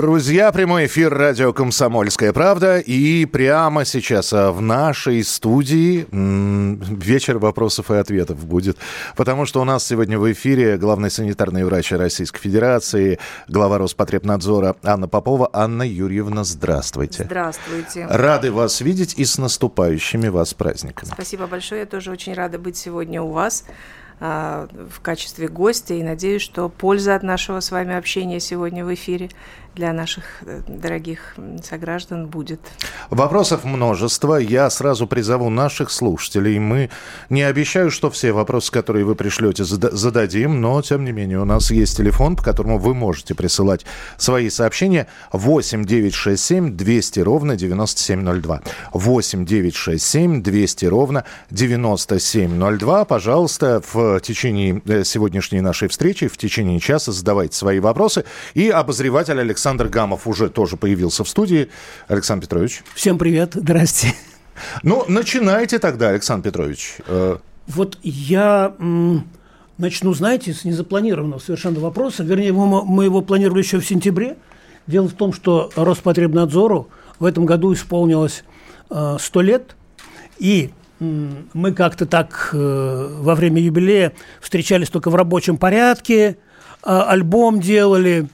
Друзья, прямой эфир радио «Комсомольская правда». И прямо сейчас а, в нашей студии вечер вопросов и ответов будет. Потому что у нас сегодня в эфире главный санитарный врач Российской Федерации, глава Роспотребнадзора Анна Попова. Анна Юрьевна, здравствуйте. Здравствуйте. Рады вас видеть и с наступающими вас праздниками. Спасибо большое. Я тоже очень рада быть сегодня у вас. А, в качестве гостя и надеюсь, что польза от нашего с вами общения сегодня в эфире для наших э, дорогих сограждан будет. Вопросов множество. Я сразу призову наших слушателей. Мы не обещаю, что все вопросы, которые вы пришлете, зададим, но, тем не менее, у нас есть телефон, по которому вы можете присылать свои сообщения. 8 967 200 ровно 9702. 8 967 200 ровно 9702. Пожалуйста, в течение э, сегодняшней нашей встречи, в течение часа задавайте свои вопросы. И обозреватель Александр Александр Гамов уже тоже появился в студии. Александр Петрович. Всем привет, здрасте. Ну, начинайте тогда, Александр Петрович. Э, вот я начну, знаете, с незапланированного совершенно вопроса. Вернее, мы его планировали еще в сентябре. Дело в том, что Роспотребнадзору в этом году исполнилось э, 100 лет, и мы как-то так э, во время юбилея встречались только в рабочем порядке, а, альбом делали,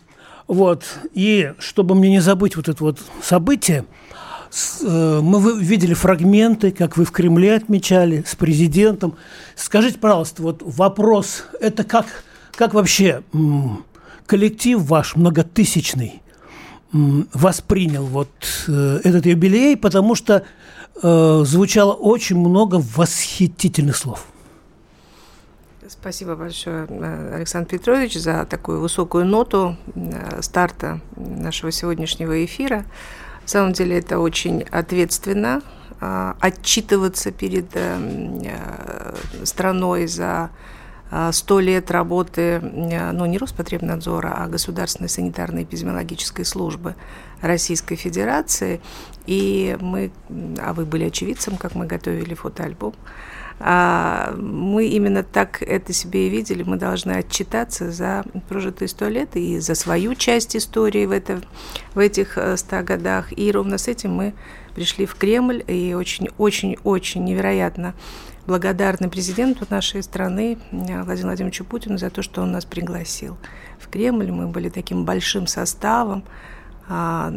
вот. И чтобы мне не забыть вот это вот событие, э, мы видели фрагменты, как вы в Кремле отмечали, с президентом. Скажите, пожалуйста, вот вопрос, это как, как вообще коллектив ваш многотысячный воспринял вот э, этот юбилей, потому что э, звучало очень много восхитительных слов. Спасибо большое, э, Александр Петрович, за такую высокую ноту э, старта нашего сегодняшнего эфира. На самом деле это очень ответственно э, отчитываться перед страной за сто лет работы, ну, не Роспотребнадзора, а Государственной санитарной эпидемиологической службы Российской Федерации. И мы, а вы были очевидцем, как мы готовили фотоальбом, мы именно так это себе и видели. Мы должны отчитаться за прожитые сто лет и за свою часть истории в, это, в этих э, ста годах. И ровно с этим мы пришли в Кремль и очень-очень-очень невероятно благодарны президенту нашей страны Владимиру Владимировичу Путину за то, что он нас пригласил в Кремль. Мы были таким большим составом, а,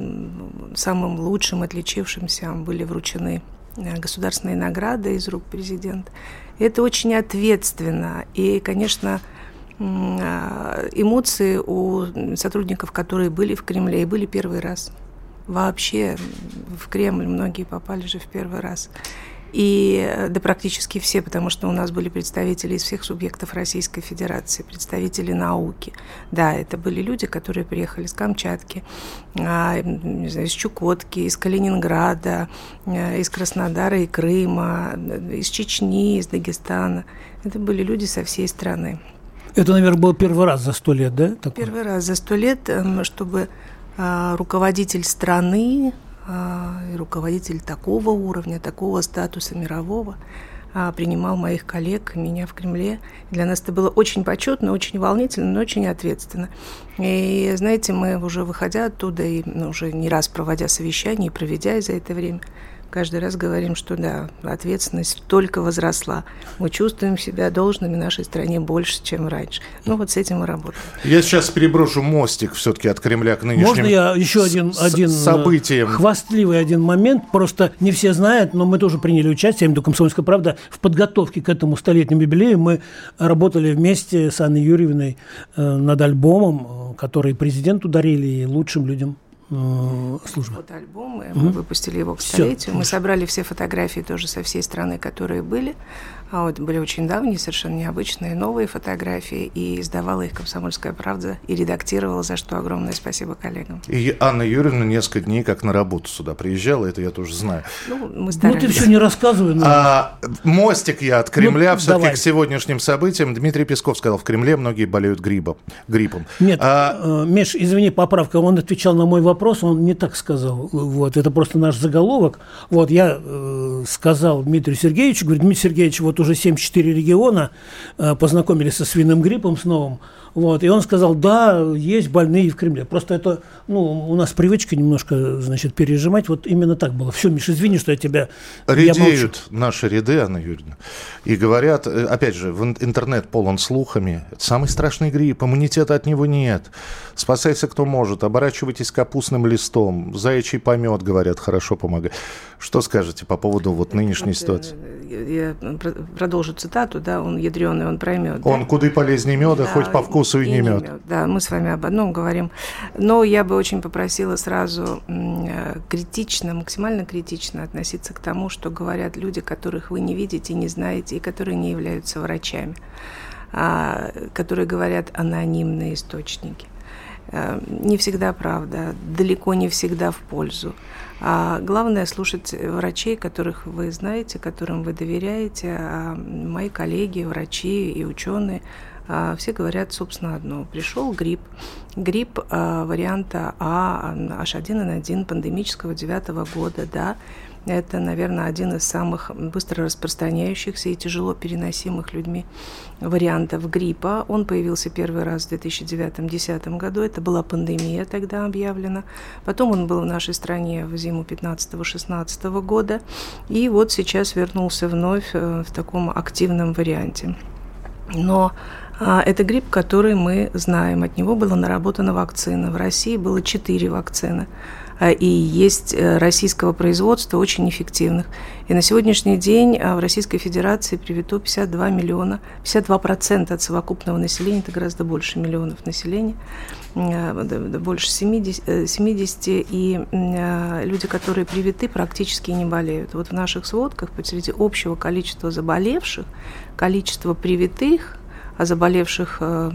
самым лучшим, отличившимся были вручены Э, государственные награды из рук президента. Это очень ответственно. И, конечно, э, эмоции у сотрудников, которые были в Кремле и были первый раз. Вообще в Кремль многие попали же в первый раз и э, да практически все, потому что у нас были представители из всех субъектов Российской Федерации, представители науки. Да, это были люди, которые приехали с Камчатки, а, из Чукотки, из Калининграда, э, из Краснодара и Крыма, из Чечни, из Дагестана. Это были люди со всей страны. Это, наверное, был первый раз за сто лет, да? Такой? Первый раз за сто лет, эм, чтобы а, руководитель страны а, и руководитель такого уровня, такого статуса мирового а, принимал моих коллег, меня в Кремле. Для нас это было очень почетно, очень волнительно, но очень ответственно. И, знаете, мы уже выходя оттуда и ну, уже не раз проводя совещания и проведя за это время, каждый раз говорим, что да, ответственность только возросла. Мы чувствуем себя должными нашей стране больше, чем раньше. Ну вот с этим мы работаем. Я сейчас переброшу мостик все-таки от Кремля к нынешним Можно я еще один, один э, событиям? хвастливый один момент? Просто не все знают, но мы тоже приняли участие, я имею в виду «Комсомольская правда», в подготовке к этому столетнему юбилею. Мы работали вместе с Анной Юрьевной э, над альбомом, э, который президенту дарили и лучшим людям э, служба. Фотоальбом, и мы выпустили его к столетию. Мы Всё. собрали все фотографии тоже со всей страны, которые были. А вот были очень давние, совершенно необычные, новые фотографии, и издавала их «Комсомольская правда» и редактировала, за что огромное спасибо коллегам. И Анна Юрьевна несколько дней как на работу сюда приезжала, это я тоже знаю. Ну, мы Ну, старались. ты все не рассказывай. ну. А, мостик я от Кремля Ну, все-таки к сегодняшним событиям. Дмитрий Песков сказал, в Кремле многие болеют гриппом. гриппом. Нет, А, э, Миш, извини, поправка. Он отвечал на мой вопрос, он не так сказал. Вот, это просто наш заголовок. Вот, я э, сказал Дмитрию Сергеевичу, говорю, Дмитрий Сергеевич, вот уже 74 региона э, познакомились со свиным гриппом с новым. Вот, и он сказал, да, есть больные и в Кремле. Просто это, ну, у нас привычка немножко, значит, пережимать. Вот именно так было. Все, Миш, извини, что я тебя... я. Редеют наши ряды, Анна Юрьевна, и говорят, э, опять же, в ин- интернет полон слухами, это самый страшный грипп, иммунитета от него нет, спасайся кто может, оборачивайтесь капустным листом, заячий помет, говорят, хорошо помогает. Что скажете по поводу вот нынешней Вот, ситуации? э, Я про- продолжу цитату, да, он ядреный, он проймет. Он куда полезнее меда, Да, хоть по вкусу и, не мед. Да, мы с вами об одном говорим. Но я бы очень попросила сразу э, критично, максимально критично относиться к тому, что говорят люди, которых вы не видите, не знаете и которые не являются врачами, а, которые говорят анонимные источники. Э, Не всегда правда, далеко не всегда в пользу. А главное слушать врачей, которых вы знаете, которым вы доверяете. А мои коллеги, врачи и ученые, все говорят, собственно, одно. Пришел грипп. Грипп а, варианта А, H1N1 пандемического девятого года, да. Это, наверное, один из самых быстро распространяющихся и тяжело переносимых людьми вариантов гриппа. Он появился первый раз в 2009-2010 году. Это была пандемия тогда объявлена. Потом он был в нашей стране в зиму 15-16 года. И вот сейчас вернулся вновь э, в таком активном варианте. Но а, это грипп, который мы знаем. От него была наработана вакцина. В России было четыре вакцины. А, И есть э, российского производства очень эффективных. И на сегодняшний день а, в Российской Федерации привито 52 миллиона, 52% от совокупного населения, это гораздо больше миллионов населения, э, больше 70, э, 70 и э, люди, которые привиты, практически не болеют. Вот в наших сводках посреди общего количества заболевших, количество привитых, а заболевших э,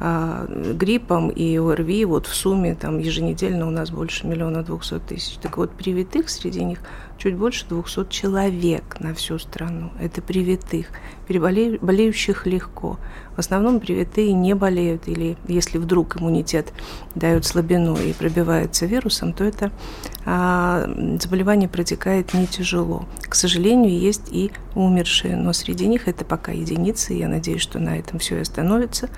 э, гриппом и ОРВИ вот в сумме там еженедельно у нас больше миллиона двухсот тысяч. Так вот, привитых среди них чуть больше 200 человек на всю страну. Это привитых. Переболе- болеющих легко. В основном привитые не болеют, или если вдруг иммунитет дает слабину и пробивается вирусом, то это а, заболевание протекает не тяжело. К сожалению, есть и умершие, но среди них это пока единицы, и я надеюсь, что на этом все и остановится.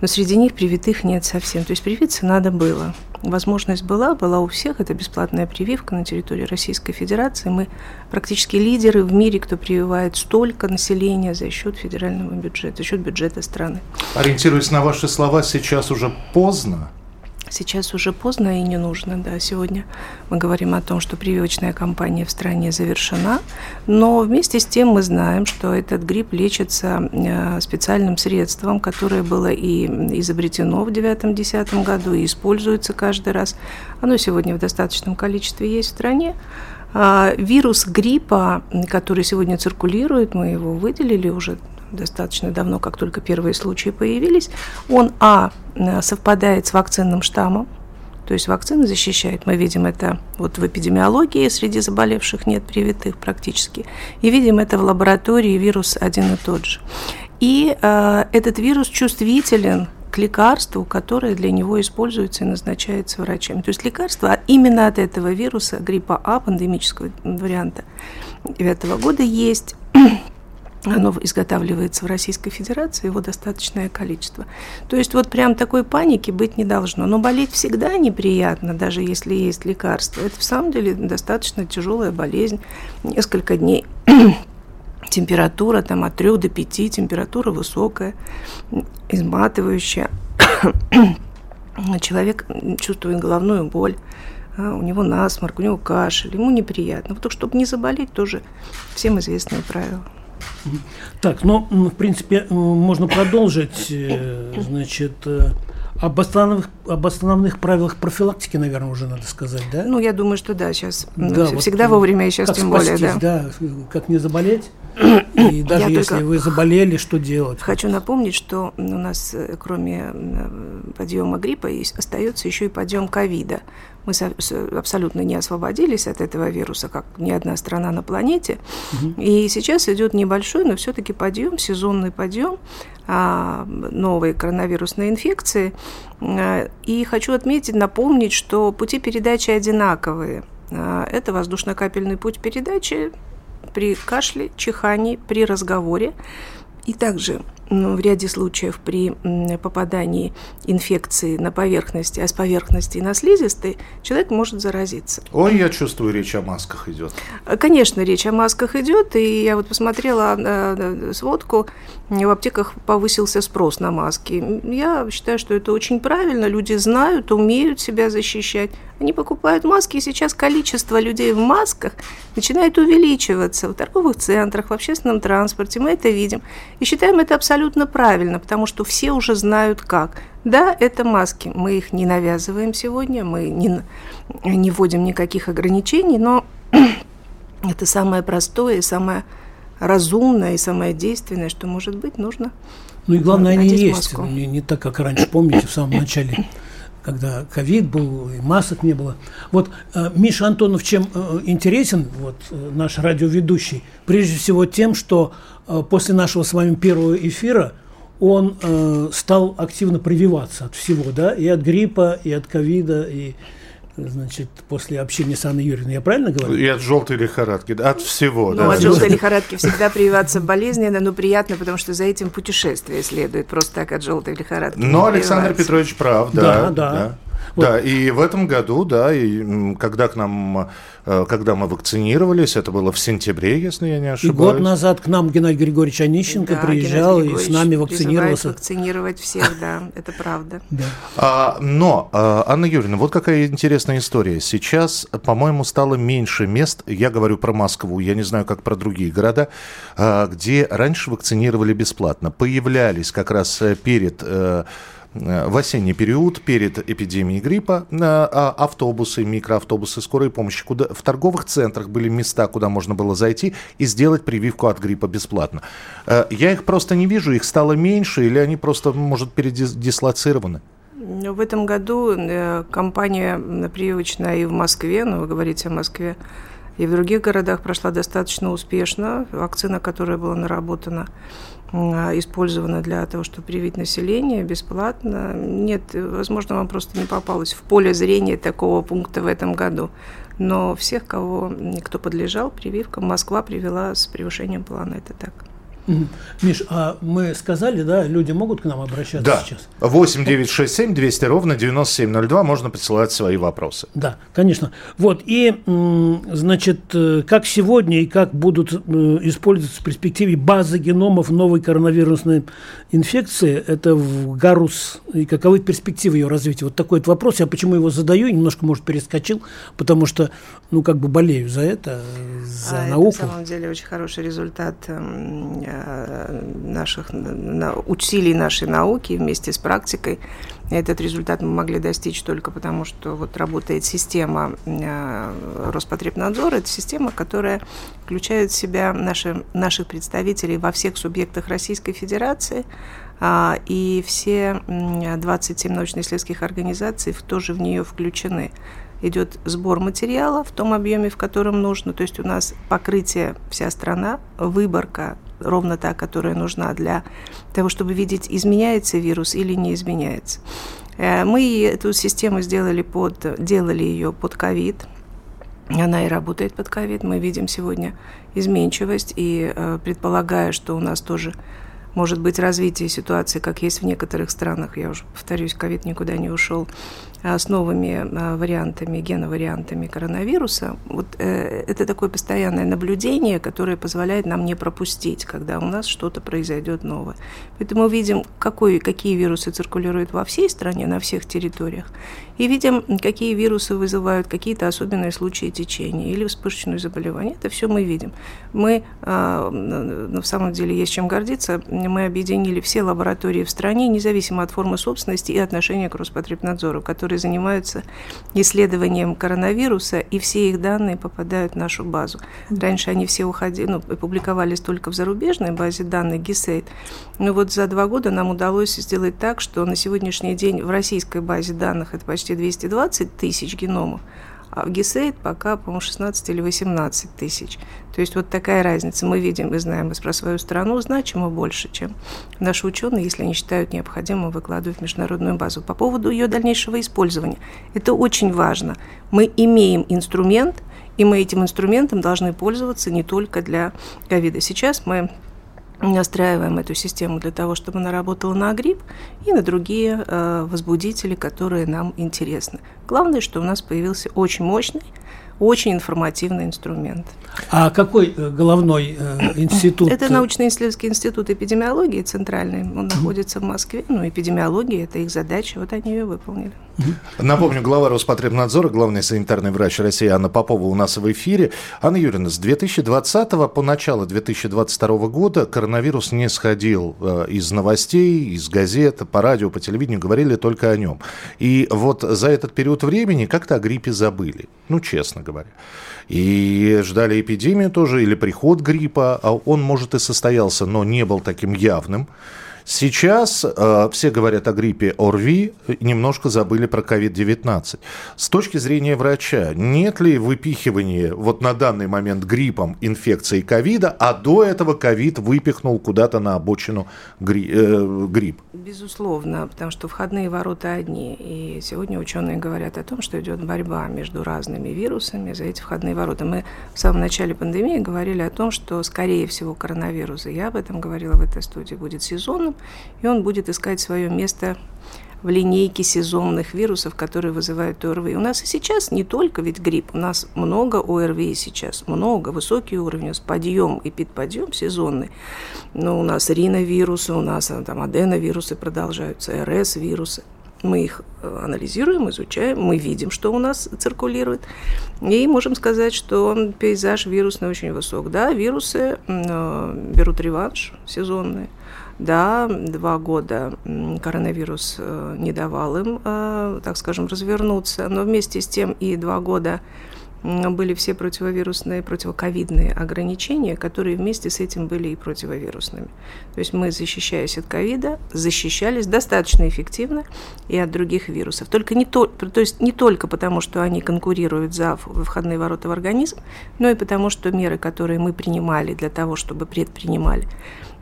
Но среди них привитых нет совсем. То есть привиться надо было. Возможность была, была у всех. Это бесплатная прививка на территории Российской Федерации. Мы практически лидеры в мире, кто прививает столько населения за счет федерального бюджета, за счет бюджета страны. Ориентируясь на ваши слова, сейчас уже поздно. Сейчас уже поздно и не нужно, да. Сегодня мы говорим о том, что прививочная кампания в стране завершена, но вместе с тем мы знаем, что этот грипп лечится э, специальным средством, которое было и изобретено в 9-10 году и используется каждый раз. Оно сегодня в достаточном количестве есть в стране. А, Вирус гриппа, который сегодня циркулирует, мы его выделили уже достаточно давно, как только первые случаи появились, он, а, совпадает с вакцинным штаммом, то есть вакцина защищает. Мы видим это вот в эпидемиологии, среди заболевших нет привитых практически. И видим это в лаборатории, вирус один и тот же. И э, этот вирус чувствителен к лекарству, которое для него используется и назначается врачами. То есть лекарство именно от этого вируса, гриппа А, пандемического варианта 2009 года есть. Оно изготавливается в Российской Федерации, его достаточное количество. То есть вот прям такой паники быть не должно. Но болеть всегда неприятно, даже если есть лекарство. Это в самом деле достаточно тяжелая болезнь. Несколько дней температура там от 3 до 5, температура высокая, изматывающая. Человек чувствует головную боль, а, у него насморк, у него кашель, ему неприятно. Вот, чтобы не заболеть, тоже всем известные правила. Так, ну, в принципе, м, можно продолжить. э, Значит, э, об останов- об основных правилах профилактики, наверное, уже надо сказать, да? Ну, я думаю, что да, сейчас да, всегда вот, вовремя, и сейчас тем спастись, более, да. да. Как не заболеть? И даже я если вы заболели, что делать? Хочу напомнить, что у нас, э, кроме подъема гриппа, есть, остается еще и подъем ковида. Мы абсолютно не освободились от этого вируса, как ни одна страна на планете. Угу. И сейчас идет небольшой, но все-таки подъем, сезонный подъем а, новой коронавирусной инфекции. А, и хочу отметить, напомнить, что пути передачи одинаковые. А, это воздушно-капельный путь передачи при кашле, чихании, при разговоре. И также в ряде случаев при попадании инфекции на поверхности, а с поверхности на слизистой, человек может заразиться. Ой, я чувствую, речь о масках идет. Конечно, речь о масках идет, и я вот посмотрела э, сводку, в аптеках повысился спрос на маски. Я считаю, что это очень правильно, люди знают, умеют себя защищать. Они покупают маски, и сейчас количество людей в масках начинает увеличиваться в торговых центрах, в общественном транспорте. Мы это видим. И считаем это абсолютно правильно, потому что все уже знают как. Да, это маски. Мы их не навязываем сегодня, мы не, не вводим никаких ограничений, но это самое простое и самое разумное и самое действенное, что может быть, нужно. Ну и главное, они есть. Не, не так, как раньше, помните, в самом начале когда ковид был, и масок не было. Вот э, Миша Антонов чем э, интересен, вот э, наш радиоведущий, прежде всего тем, что э, после нашего с вами первого эфира он э, стал активно прививаться от всего, да, и от гриппа, и от ковида, и значит, после общения с Анной Юрьевной, я правильно говорю? И от желтой лихорадки, от всего. Ну, да. от желтой лихорадки всегда прививаться болезненно, но приятно, потому что за этим путешествие следует, просто так от желтой лихорадки. Но Александр Петрович прав, да. Да, да. да. Вот. Да, и в этом году, да, и когда к нам, э, когда мы вакцинировались, это было в сентябре, если я не ошибаюсь. И год назад к нам Геннадий Григорьевич Онищенко да, приезжал и с нами вакцинировался. вакцинировать всех, да, это правда. Да. А, но, а, Анна Юрьевна, вот какая интересная история. Сейчас, по-моему, стало меньше мест, я говорю про Москву, я не знаю, как про другие города, а, где раньше вакцинировали бесплатно. Появлялись как раз э, перед э, в осенний период перед эпидемией гриппа а, автобусы, микроавтобусы скорой помощи, куда в торговых центрах были места, куда можно было зайти и сделать прививку от гриппа бесплатно. Э, я их просто не вижу, их стало меньше или они просто, может, передислоцированы? В этом году э, компания прививочная и в Москве, но ну, вы говорите о Москве, и в других городах прошла достаточно успешно. Вакцина, которая была наработана а, использовано для того, чтобы привить население бесплатно. Нет, возможно, вам просто не попалось в поле зрения такого пункта в этом году. Но всех, кого, кто подлежал прививкам, Москва привела с превышением плана. Это так. Миш, а мы сказали, да, люди могут к нам обращаться да. сейчас? 8 9 6 7 200 ровно 9702 можно присылать свои вопросы. Да, конечно. Вот, и, значит, э, как сегодня и как будут э, использоваться в перспективе базы геномов новой коронавирусной инфекции, это в Гарус, и каковы перспективы ее развития? Вот такой вот вопрос, я почему его задаю, немножко, может, перескочил, потому что, ну, как бы болею за это, за а науку. Это, на самом деле, очень хороший результат наших усилий нашей науки вместе с практикой. Этот результат мы могли достичь только потому, что вот работает система э, Роспотребнадзора. Это система, которая включает в себя наши, наших представителей во всех субъектах Российской Федерации, а, и все 27 научно-исследовательских организаций тоже в нее включены идет сбор материала в том объеме, в котором нужно. То есть у нас покрытие вся страна, выборка ровно та, которая нужна для того, чтобы видеть, изменяется вирус или не изменяется. Э, мы эту систему сделали под, делали ее под ковид. Она и работает под ковид. Мы видим сегодня изменчивость и э, предполагая, что у нас тоже может быть развитие ситуации, как есть в некоторых странах, я уже повторюсь, ковид никуда не ушел, а, с новыми а, вариантами, геновариантами коронавируса, вот э, это такое постоянное наблюдение, которое позволяет нам не пропустить, когда у нас что-то произойдет новое. Поэтому мы видим, какой, какие вирусы циркулируют во всей стране, на всех территориях, и видим, какие вирусы вызывают какие-то особенные случаи течения или вспышечные заболевания. Это все мы видим. Мы, в самом деле, есть чем гордиться мы объединили все лаборатории в стране, независимо от формы собственности и отношения к Роспотребнадзору, которые занимаются исследованием коронавируса, и все их данные попадают в нашу базу. Раньше они все уходили, ну, публиковались только в зарубежной базе данных GISAID, но вот за два года нам удалось сделать так, что на сегодняшний день в российской базе данных это почти 220 тысяч геномов, а в ГИСЕЙД пока, по-моему, 16 или 18 тысяч. То есть вот такая разница. Мы видим и знаем про свою страну значимо больше, чем наши ученые, если они считают необходимым выкладывать в международную базу. По поводу ее дальнейшего использования. Это очень важно. Мы имеем инструмент, и мы этим инструментом должны пользоваться не только для ковида. Сейчас мы настраиваем эту систему для того, чтобы она работала на грипп и на другие э, возбудители, которые нам интересны. Главное, что у нас появился очень мощный очень информативный инструмент. А какой э, головной э, институт? Это научно-исследовательский институт эпидемиологии центральный. Он находится в Москве. Ну, эпидемиология – это их задача. Вот они ее выполнили. Напомню, глава Роспотребнадзора, главный санитарный врач России Анна Попова у нас в эфире. Анна Юрьевна, с 2020 по начало 2022 года коронавирус не сходил э, из новостей, из газет, по радио, по телевидению, говорили только о нем. И вот за этот период времени как-то о гриппе забыли. Ну, честно говоря. И ждали эпидемию тоже, или приход гриппа. А он, может, и состоялся, но не был таким явным. Сейчас э, все говорят о гриппе ОРВИ, немножко забыли про COVID-19. С точки зрения врача, нет ли выпихивания вот на данный момент гриппом инфекции ковида, а до этого ковид выпихнул куда-то на обочину гри, э, грипп? Безусловно, потому что входные ворота одни. И сегодня ученые говорят о том, что идет борьба между разными вирусами за эти входные ворота. Мы в самом начале пандемии говорили о том, что, скорее всего, коронавирус, и я об этом говорила в этой студии, будет сезонным, и он будет искать свое место в линейке сезонных вирусов, которые вызывают ОРВИ. У нас и сейчас не только ведь грипп, у нас много ОРВИ сейчас, много, высокий уровень, подъем и подъем сезонный. Но у нас риновирусы, у нас там аденовирусы продолжаются, РС-вирусы. Мы их э, анализируем, изучаем, мы видим, что у нас циркулирует, и можем сказать, что пейзаж вирусный очень высок. Да, вирусы э, берут реванш сезонный, да, два года коронавирус э, не давал им, э, так скажем, развернуться, но вместе с тем и два года были все противовирусные, противоковидные ограничения, которые вместе с этим были и противовирусными. То есть мы, защищаясь от ковида, защищались достаточно эффективно и от других вирусов. Только не то, то есть не только потому, что они конкурируют за входные ворота в организм, но и потому, что меры, которые мы принимали для того, чтобы предпринимали,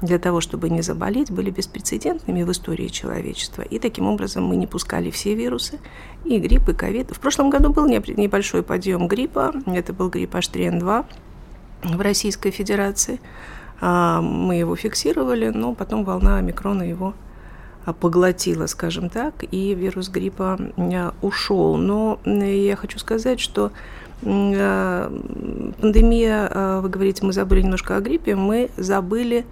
для того, чтобы не заболеть, были беспрецедентными в истории человечества. И таким образом мы не пускали все вирусы, и грипп, и ковид. В прошлом году был небольшой подъем гриппа, это был грипп H3N2 в Российской Федерации. А, мы его фиксировали, но потом волна омикрона его поглотила, скажем так, и вирус гриппа ушел. Но я хочу сказать, что а, пандемия, а, вы говорите, мы забыли немножко о гриппе, мы забыли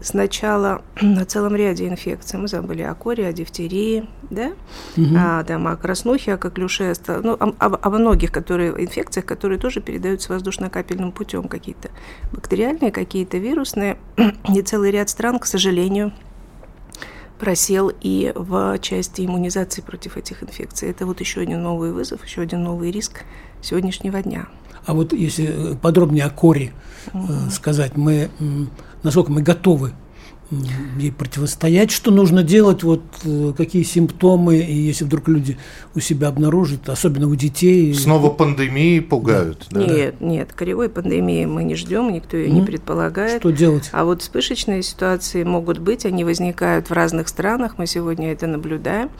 сначала на целом ряде инфекций. Мы забыли о коре, о дифтерии, да, угу. а, там, о краснухе, о коклюше, ну, о, о, многих которые, инфекциях, которые тоже передаются воздушно-капельным путем, какие-то бактериальные, какие-то вирусные. И целый ряд стран, к сожалению, просел и в части иммунизации против этих инфекций. Это вот еще один новый вызов, еще один новый риск сегодняшнего дня. А вот если подробнее о коре угу. сказать, мы насколько мы готовы ей противостоять, что нужно делать, вот э, какие симптомы, и если вдруг люди у себя обнаружат, особенно у детей. Снова пандемии пугают. Да. Да? Нет, нет, коревой пандемии мы не ждем, никто ее mm. не предполагает. Что делать? А вот вспышечные ситуации могут быть, они возникают в разных странах, мы сегодня это наблюдаем.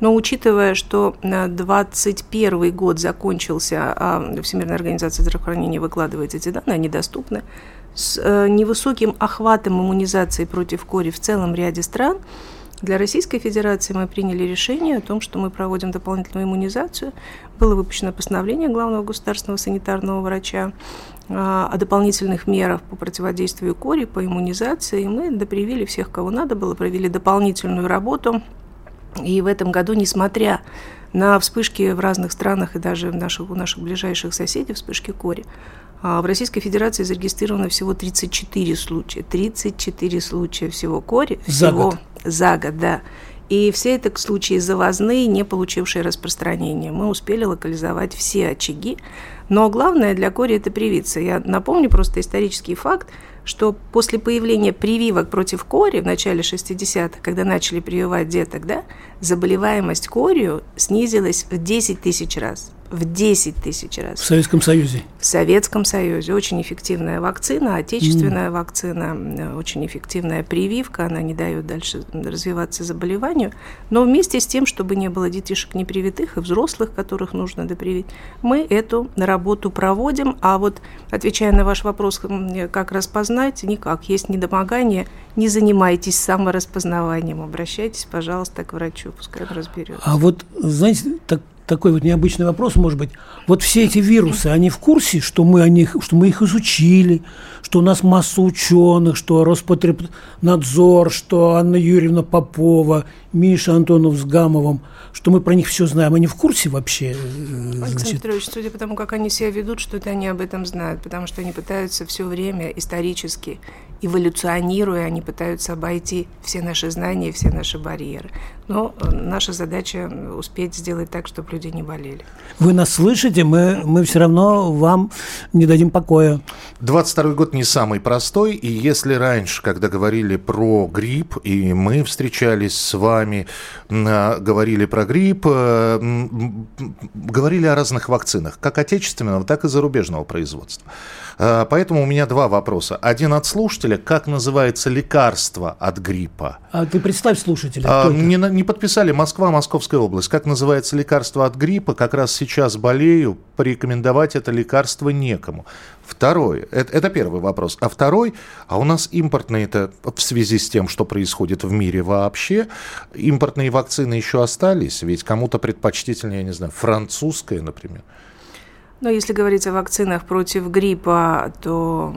Но учитывая, что 2021 год закончился, а Всемирная организация здравоохранения выкладывает эти данные, они доступны, с э, невысоким охватом иммунизации против кори в целом ряде стран, для Российской Федерации мы приняли решение о том, что мы проводим дополнительную иммунизацию. Было выпущено постановление главного государственного санитарного врача а, о дополнительных мерах по противодействию кори, по иммунизации. И мы допривили всех, кого надо было, провели дополнительную работу. И в этом году, несмотря на вспышки в разных странах и даже в наших, у наших ближайших соседей вспышки кори, в Российской Федерации зарегистрировано всего 34 случая. 34 случая всего кори. За всего год. За год, да. И все это случаи завозные, не получившие распространения. Мы успели локализовать все очаги. Но главное для кори – это привиться. Я напомню просто исторический факт, что после появления прививок против кори в начале 60-х, когда начали прививать деток, да, заболеваемость корью снизилась в 10 тысяч раз в 10 тысяч раз. В Советском Союзе. В Советском Союзе. Очень эффективная вакцина, отечественная mm. вакцина, очень эффективная прививка, она не дает дальше развиваться заболеванию. Но вместе с тем, чтобы не было детишек непривитых и взрослых, которых нужно допривить, мы эту работу проводим. А вот, отвечая на ваш вопрос, как распознать, никак. Есть недомогание, не занимайтесь самораспознаванием, обращайтесь, пожалуйста, к врачу, пускай он разберется. А вот, знаете, так такой вот необычный вопрос, может быть. Вот все эти вирусы, они в курсе, что мы, о них, что мы их изучили, что у нас масса ученых, что Роспотребнадзор, что Анна Юрьевна Попова, Миша Антонов с Гамовым, что мы про них все знаем. Они в курсе вообще? Э, Александр Петрович, судя по тому, как они себя ведут, что-то они об этом знают, потому что они пытаются все время исторически, эволюционируя, они пытаются обойти все наши знания, все наши барьеры. Но э, наша задача успеть сделать так, чтобы люди не болели. Вы нас слышите? Мы, мы все равно вам не дадим покоя. 22 год не самый простой, и если раньше, когда говорили про грипп, и мы встречались с вами, а, говорили про грипп, э, говорили о разных вакцинах, как отечественного, так и зарубежного производства. А, поэтому у меня два вопроса. Один от слушателя. Как называется лекарство от гриппа? А ты представь слушателя. А, не, не подписали Москва, Московская область. Как называется лекарство от гриппа? Как раз сейчас болею. Порекомендовать это лекарство некому. Второй, это, это первый вопрос. А второй, а у нас импортные это в связи с тем, что происходит в мире вообще, импортные вакцины еще остались, ведь кому-то предпочтительнее, я не знаю, французская, например. Но если говорить о вакцинах против гриппа, то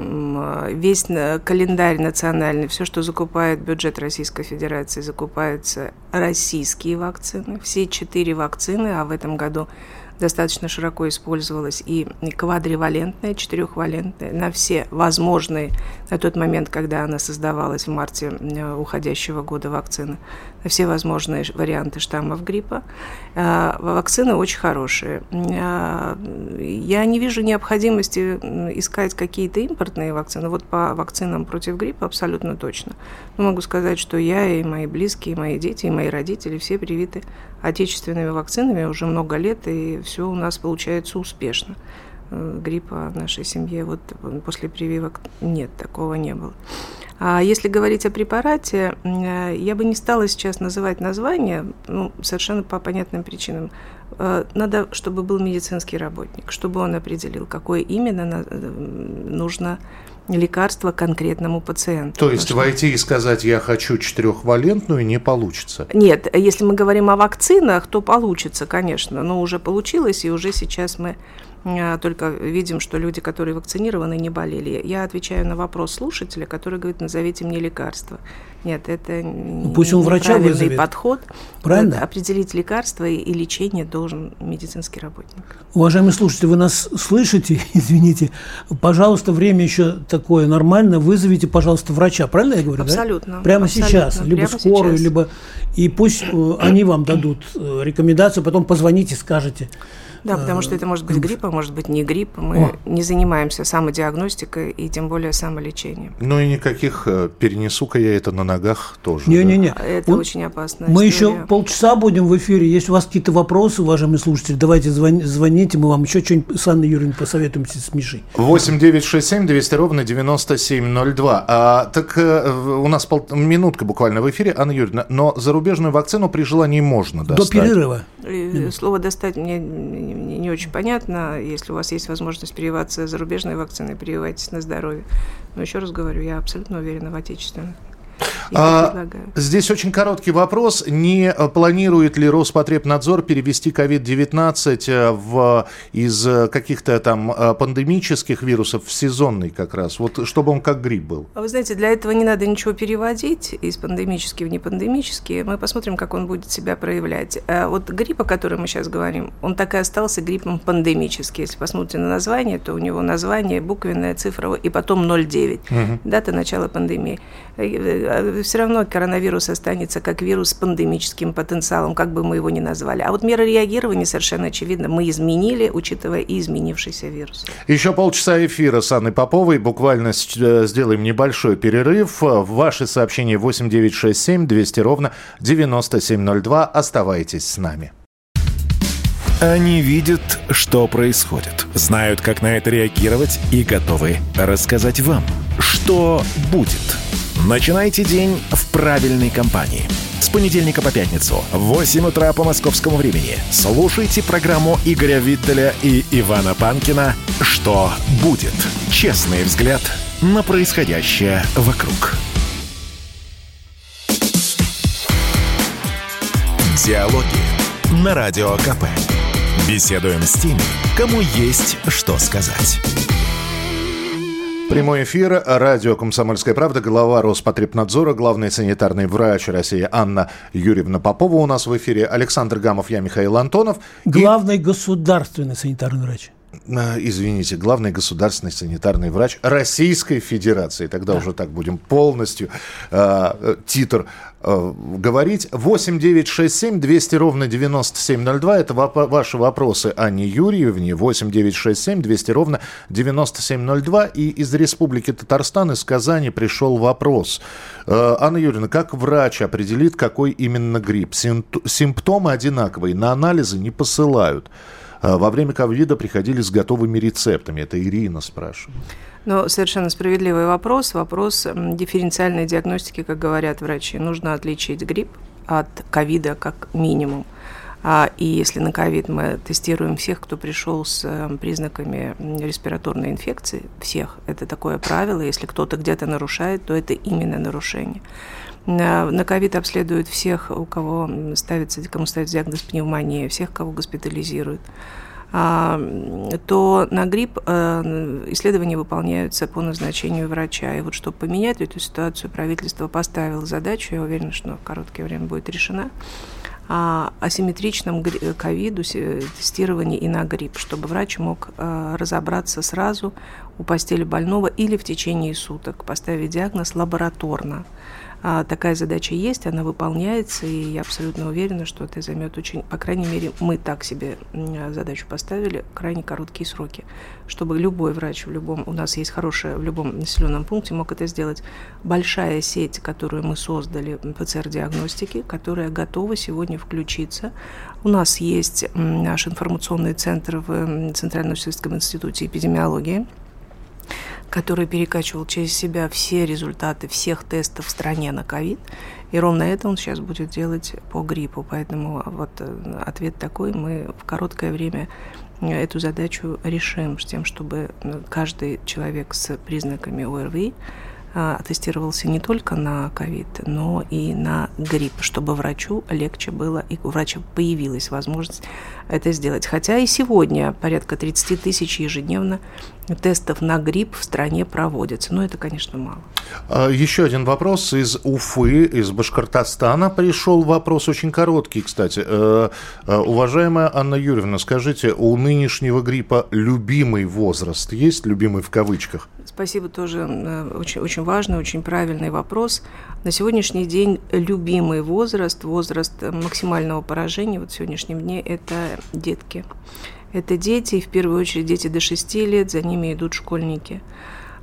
весь календарь национальный, все, что закупает бюджет Российской Федерации, закупаются российские вакцины. Все четыре вакцины, а в этом году достаточно широко использовалась и квадривалентная, четырехвалентная, на все возможные на тот момент, когда она создавалась в марте уходящего года вакцины, все возможные варианты штаммов гриппа. А, вакцины очень хорошие. А, я не вижу необходимости искать какие-то импортные вакцины. Вот по вакцинам против гриппа абсолютно точно. Но могу сказать, что я и мои близкие, и мои дети, и мои родители все привиты отечественными вакцинами уже много лет, и все у нас получается успешно. Э, гриппа нашей семье вот после прививок нет, такого не было. А если говорить о препарате, э, я бы не стала сейчас называть название, ну, совершенно по понятным причинам. Э, надо, чтобы был медицинский работник, чтобы он определил, какое именно нужно лекарство конкретному пациенту. То есть войти и сказать, я хочу четырехвалентную, не получится? Нет, если мы говорим о вакцинах, то получится, конечно, но уже получилось, и уже сейчас мы только видим, что люди, которые вакцинированы, не болели. Я отвечаю на вопрос слушателя, который говорит, назовите мне лекарство. Нет, это Пусть он врача вызовет. подход. Правильно? Определить лекарство и лечение должен медицинский работник. Уважаемые слушатели, вы нас слышите? Извините. Пожалуйста, время еще такое нормально. Вызовите, пожалуйста, врача. Правильно я говорю? Абсолютно. Да? Прямо абсолютно, сейчас. Либо прямо скорую, сейчас. либо... И пусть э, они вам дадут э, рекомендацию, потом позвоните, скажете. Да, потому что это может быть грипп, а может быть не грипп. Мы О. не занимаемся самодиагностикой и тем более самолечением. Ну и никаких э, перенесу-ка я это на ногах тоже. Не-не-не. А Это Вот очень опасно. Мы еще полчаса будем в эфире. Если у вас какие-то вопросы, уважаемые слушатели, давайте звон- звоните, мы вам еще что-нибудь с Анной Юрьевной посоветуемся с Мишей. 8 9 6 7 200 ровно 9702. А, так э, у нас пол, минутка буквально в эфире, Анна Юрьевна, но зарубежную вакцину при желании можно До достать. перерыва. И Слово «достать» мне не, очень понятно. Если у вас есть возможность прививаться зарубежной вакциной, прививайтесь на здоровье. Но еще раз говорю, я абсолютно уверена в отечественной. А, здесь очень короткий вопрос. Не планирует ли Роспотребнадзор перевести COVID-19 э, в, из каких-то там э, пандемических вирусов в сезонный как раз? Вот чтобы он как грипп был. А вы знаете, для этого не надо ничего переводить из пандемических в непандемические. Мы посмотрим, как он будет себя проявлять. Э, вот грипп, о котором мы сейчас говорим, он так и остался гриппом пандемический. Если посмотрите на название, то у него название буквенная цифра и потом 0,9. Угу. Дата начала пандемии. Э, все равно коронавирус останется как вирус с пандемическим потенциалом, как бы мы его ни назвали. А вот меры реагирования совершенно очевидно мы изменили, учитывая и изменившийся вирус. Еще полчаса эфира с Анной Поповой. Буквально э, сделаем небольшой перерыв. Ваши сообщения 8967 200 ровно 9702. Оставайтесь с нами. Они видят, что происходит, знают, как на это реагировать и готовы рассказать вам, что будет – Начинайте день в правильной компании. С понедельника по пятницу в 8 утра по московскому времени слушайте программу Игоря Виттеля и Ивана Панкина «Что будет?» Честный взгляд на происходящее вокруг. Диалоги на Радио КП. Беседуем с теми, кому есть что сказать. Прямой эфир, радио «Комсомольская правда», глава Роспотребнадзора, главный санитарный врач России Анна Юрьевна Попова у нас в эфире, Александр Гамов, я Михаил Антонов. Главный и... государственный санитарный врач. А, извините, главный государственный санитарный врач Российской Федерации. Тогда да. уже так будем полностью э, титр э, говорить. 8 9 6 7 200 ровно 9702. Это воп- ваши вопросы Анне Юрьевне. 8 9 6 7 200 ровно 9702. И из Республики Татарстан, из Казани пришел вопрос. Э, Анна Юрьевна, как врач определит, какой именно грипп? Симптомы одинаковые, на анализы не посылают. А, во время ковида приходили с готовыми рецептами. Это Ирина спрашивает. Ну, совершенно справедливый вопрос. Вопрос дифференциальной диагностики, как говорят врачи. Нужно отличить грипп от ковида как минимум. А, и если на ковид мы тестируем всех, кто пришел с признаками респираторной инфекции, всех, это такое правило, если кто-то где-то нарушает, то это именно нарушение. На ковид обследуют всех, у кого ставится, кому ставится диагноз пневмония, всех, кого госпитализируют то на грипп э, исследования выполняются по назначению врача. И вот чтобы поменять эту ситуацию, правительство поставило задачу, я уверена, что в короткое время будет решена, о асимметричном ковиду, тестировании и на грипп, чтобы врач мог э, разобраться сразу у постели больного или в течение суток, поставить диагноз лабораторно. А, такая задача есть, она выполняется, и я абсолютно уверена, что это займет очень, по крайней мере, мы так себе задачу поставили, крайне короткие сроки, чтобы любой врач в любом, у нас есть хорошая, в любом населенном пункте мог это сделать. Большая сеть, которую мы создали, ПЦР-диагностики, которая готова сегодня включиться. У нас есть наш информационный центр в Центральном институте эпидемиологии, который перекачивал через себя все результаты всех тестов в стране на ковид. И ровно это он сейчас будет делать по гриппу. Поэтому вот э, ответ такой. Мы в короткое время э, эту задачу решим с тем, чтобы э, каждый человек с признаками ОРВИ а, тестировался не только на ковид, но и на грипп, чтобы врачу легче было, и у врача появилась возможность это сделать. Хотя и сегодня порядка 30 тысяч ежедневно тестов на грипп в стране проводится. Но это, конечно, мало. А, еще один вопрос из Уфы, из Башкортостана пришел вопрос, очень короткий, кстати. Э, э, уважаемая Анна Юрьевна, скажите, у нынешнего гриппа любимый возраст есть, любимый в кавычках? Спасибо, тоже э, очень, очень важный, очень правильный вопрос. На сегодняшний день любимый возраст, возраст максимального поражения вот в сегодняшнем дне – это детки. Это дети, и в первую очередь дети до 6 лет, за ними идут школьники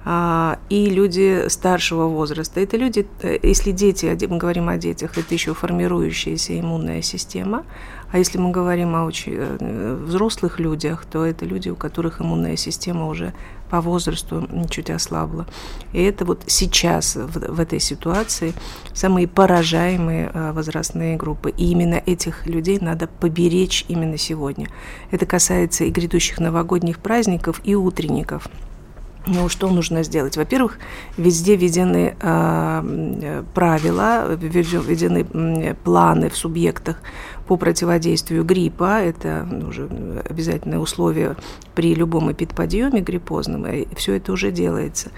а, и люди старшего возраста. Это люди, э, если дети, мы говорим о детях, это еще формирующаяся иммунная система, а если мы говорим о очень э, взрослых людях, то это люди, у которых иммунная система уже по возрасту чуть ослабла. И это вот сейчас, в, в этой ситуации, самые поражаемые э, возрастные группы. И именно этих людей надо поберечь именно сегодня. Это касается и грядущих новогодних праздников, и утренников. Ну, что нужно сделать? Во-первых, везде введены э, правила, введены планы в субъектах по противодействию гриппа. Это уже обязательное условие при любом эпидподъеме гриппозном, и все это уже делается.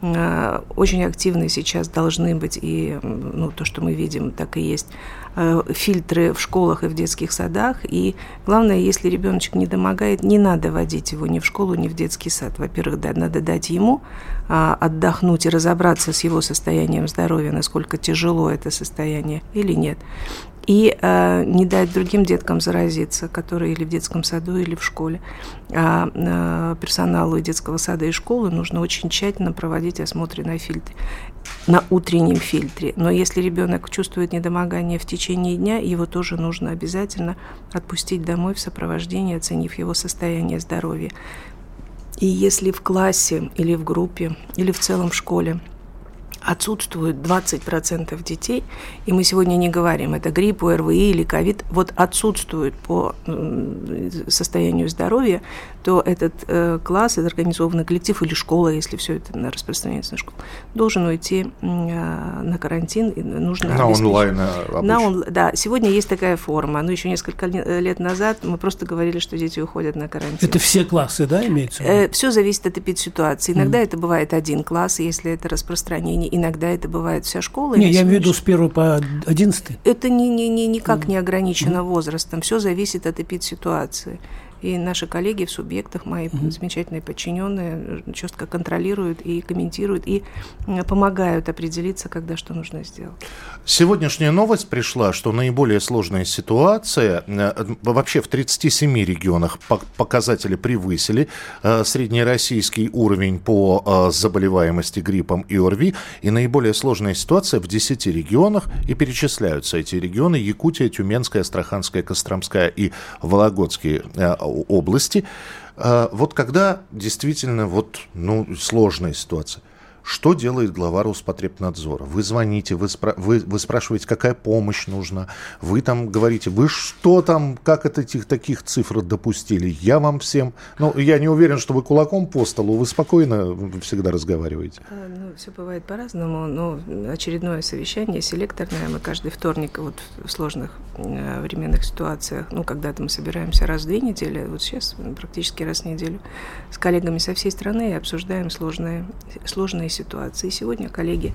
Э, очень активны сейчас должны быть и ну, то, что мы видим, так и есть э, фильтры в школах и в детских садах. И главное, если ребеночек не домогает, не надо водить его ни в школу, ни в детский сад. Во-первых, да, надо дать ему а, отдохнуть и разобраться с его состоянием здоровья, насколько тяжело это состояние или нет и э, не дать другим деткам заразиться, которые или в детском саду, или в школе. А э, персоналу детского сада и школы нужно очень тщательно проводить осмотры на фильтре, на утреннем фильтре. Но если ребенок чувствует недомогание в течение дня, его тоже нужно обязательно отпустить домой в сопровождении, оценив его состояние здоровья. И если в классе или в группе, или в целом в школе отсутствует 20% детей, и мы сегодня не говорим, это грипп, ОРВИ или ковид, вот отсутствует по состоянию здоровья, то этот э, класс, этот организованный коллектив или школа, если все это распространяется на школу, должен уйти э, на карантин. И нужно на онлайн э, на он, Да, сегодня есть такая форма, но еще несколько лет назад мы просто говорили, что дети уходят на карантин. Это все классы, да, имеется? Э, все зависит от эпидситуации. Иногда mm. это бывает один класс, если это распространение иногда это бывает вся школа. Не, я имею в виду с 1 по 11. Это ни, ни, ни, никак не ограничено возрастом, все зависит от эпидситуации. И наши коллеги в субъектах, мои mm-hmm. замечательные подчиненные, четко контролируют и комментируют, и помогают определиться, когда что нужно сделать. Сегодняшняя новость пришла, что наиболее сложная ситуация, э, вообще в 37 регионах показатели превысили э, среднероссийский уровень по э, заболеваемости гриппом и ОРВИ, и наиболее сложная ситуация в 10 регионах, и перечисляются эти регионы Якутия, Тюменская, Астраханская, Костромская и Вологодские области. А, вот когда действительно вот, ну, сложная ситуация, что делает глава Роспотребнадзора? Вы звоните, вы, спра- вы, вы спрашиваете, какая помощь нужна. Вы там говорите, вы что там, как от этих таких цифр допустили? Я вам всем... Ну, я не уверен, что вы кулаком по столу, вы спокойно всегда разговариваете. А, ну, все бывает по-разному. Но очередное совещание селекторное. Мы каждый вторник вот в сложных э, временных ситуациях, ну, когда-то мы собираемся раз в две недели, вот сейчас практически раз в неделю, с коллегами со всей страны обсуждаем сложные, сложные ситуации. Сегодня коллеги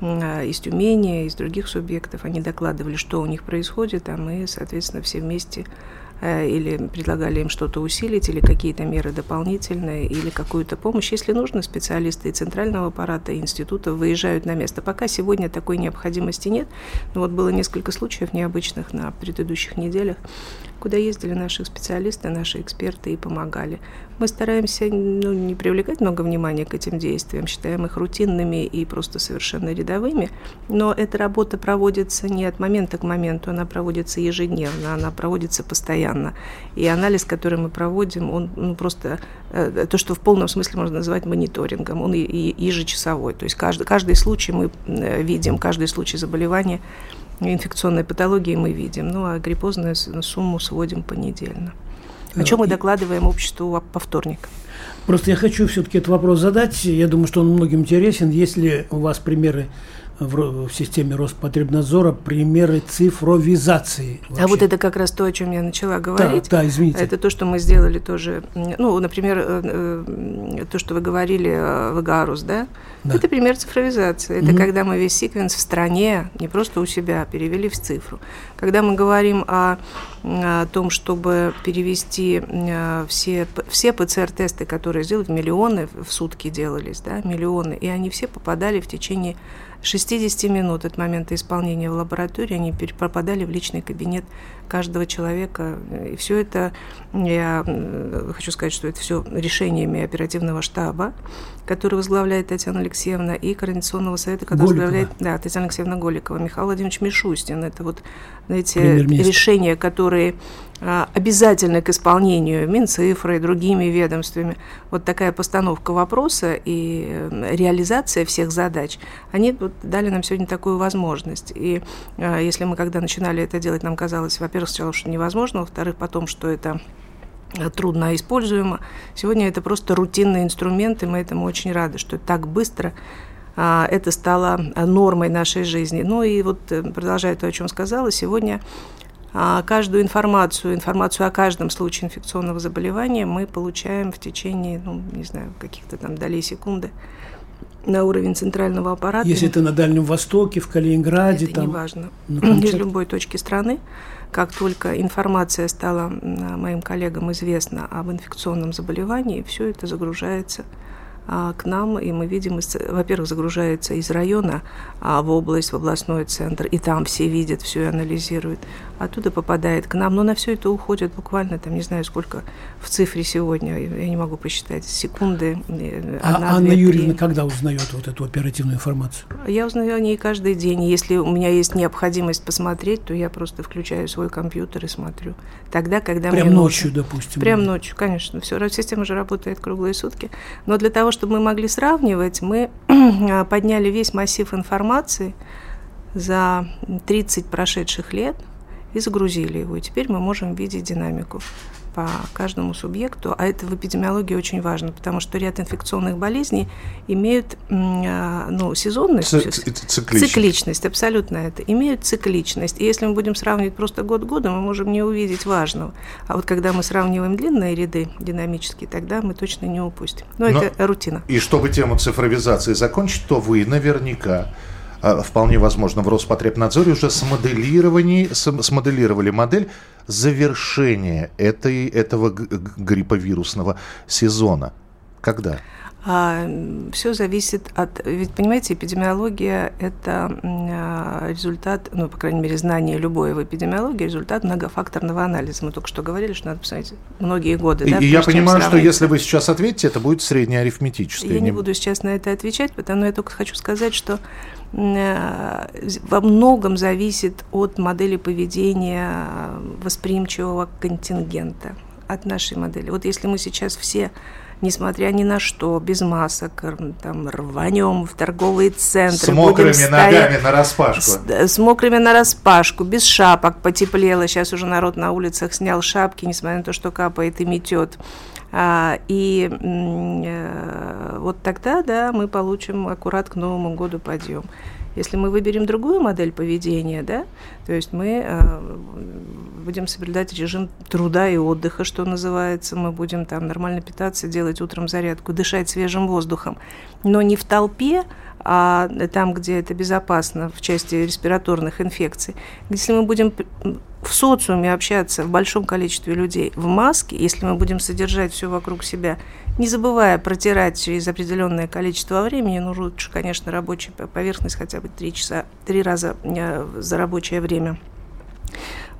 а, из Тюмени, из других субъектов, они докладывали, что у них происходит, а мы, соответственно, все вместе Э, или предлагали им что-то усилить, или какие-то меры дополнительные, или какую-то помощь. Если нужно, специалисты и центрального аппарата, и института выезжают на место. Пока сегодня такой необходимости нет, но вот было несколько случаев необычных на предыдущих неделях, куда ездили наши специалисты, наши эксперты и помогали. Мы стараемся ну, не привлекать много внимания к этим действиям, считаем их рутинными и просто совершенно рядовыми, но эта работа проводится не от момента к моменту, она проводится ежедневно, она проводится постоянно. И анализ, который мы проводим, он ну, просто э, то, что в полном смысле можно назвать мониторингом, он ежечасовой. То есть каждый, каждый случай мы э, видим, каждый случай заболевания, инфекционной патологии мы видим. Ну а гриппозную сумму сводим понедельно. О чем мы докладываем обществу по вторникам. Просто я хочу все-таки этот вопрос задать. Я думаю, что он многим интересен. Есть ли у вас примеры в, в системе Роспотребнадзора примеры цифровизации. Вообще. А вот это как раз то, о чем я начала говорить. Да, да, извините. Это то, что мы сделали тоже. Ну, например, э, э, то, что вы говорили, э, в Игарус, да? да? Это пример цифровизации. Это угу. когда мы весь секвенс в стране, не просто у себя, перевели в цифру. Когда мы говорим о, о том, чтобы перевести все, все ПЦР-тесты, которые сделали, миллионы в сутки делались, да, миллионы, и они все попадали в течение 60 минут от момента исполнения в лаборатории они пропадали в личный кабинет каждого человека. И все это, я хочу сказать, что это все решениями оперативного штаба, который возглавляет Татьяна Алексеевна, и Координационного совета, который Голикова. возглавляет да, Татьяна Алексеевна Голикова, Михаил Владимирович Мишустин. Это вот, знаете, решения, которые обязательны к исполнению Минцифрой и другими ведомствами. Вот такая постановка вопроса и реализация всех задач, они дали нам сегодня такую возможность. И а, если мы когда начинали это делать, нам казалось, во-первых, сначала, что невозможно, во-вторых, потом, что это трудно используемо. Сегодня это просто рутинный инструмент, и мы этому очень рады, что так быстро а, это стало нормой нашей жизни. Ну и вот э, продолжая то, о чем сказала, сегодня а, каждую информацию, информацию о каждом случае инфекционного заболевания мы получаем в течение, ну, не знаю, каких-то там долей секунды на уровень центрального аппарата. Если это на Дальнем Востоке, в Калининграде, это там... неважно. Из любой точки страны. Как только информация стала моим коллегам известна об инфекционном заболевании, все это загружается а, к нам, и мы видим, во-первых, загружается из района а, в область, в областной центр, и там все видят, все и анализируют. Оттуда попадает к нам, но на все это уходит буквально, там, не знаю, сколько в цифре сегодня, я не могу посчитать, секунды. Э, а одна, Анна две, Юрьевна когда узнает вот эту оперативную информацию? Я узнаю о ней каждый день. Если у меня есть необходимость посмотреть, то я просто включаю свой компьютер и смотрю. Тогда, когда Прям мне ночью, нужно. допустим? Прям ночью, конечно. Все, система же работает круглые сутки. Но для того, чтобы мы могли сравнивать, мы подняли весь массив информации за 30 прошедших лет и загрузили его. И теперь мы можем видеть динамику по каждому субъекту, а это в эпидемиологии очень важно, потому что ряд инфекционных болезней имеют а, ну, сезонность, цикличность. цикличность, абсолютно это, имеют цикличность. И если мы будем сравнивать просто год года, мы можем не увидеть важного. А вот когда мы сравниваем длинные ряды динамические, тогда мы точно не упустим. Но, Но это рутина. И чтобы тему цифровизации закончить, то вы наверняка вполне возможно, в Роспотребнадзоре уже смоделировали, смоделировали модель завершения этой, этого грипповирусного сезона. Когда? А, все зависит от... Ведь, понимаете, эпидемиология – это а, результат, ну, по крайней мере, знание любое в эпидемиологии – результат многофакторного анализа. Мы только что говорили, что надо посмотреть многие годы. И, да, и я понимаю, что если вы сейчас ответите, это будет среднеарифметическое. Я не, не буду сейчас на это отвечать, потому что я только хочу сказать, что Э, во многом зависит от модели поведения восприимчивого контингента, от нашей модели. Вот если мы сейчас все несмотря ни на что, без масок, там, рванем в торговые центры. С мокрыми стоять, ногами на распашку. С, с мокрыми на распашку, без шапок, потеплело. Сейчас уже народ на улицах снял шапки, несмотря на то, что капает и метет. А, и э, вот тогда, да, мы получим аккурат к Новому году подъем. Если мы выберем другую модель поведения, да, то есть мы э, будем соблюдать режим труда и отдыха, что называется, мы будем там нормально питаться, делать утром зарядку, дышать свежим воздухом, но не в толпе, а там, где это безопасно в части респираторных инфекций. Если мы будем в социуме общаться в большом количестве людей в маске, если мы будем содержать все вокруг себя, не забывая протирать через определенное количество времени, ну лучше, конечно, рабочая поверхность хотя бы три часа, три раза э, за рабочее время –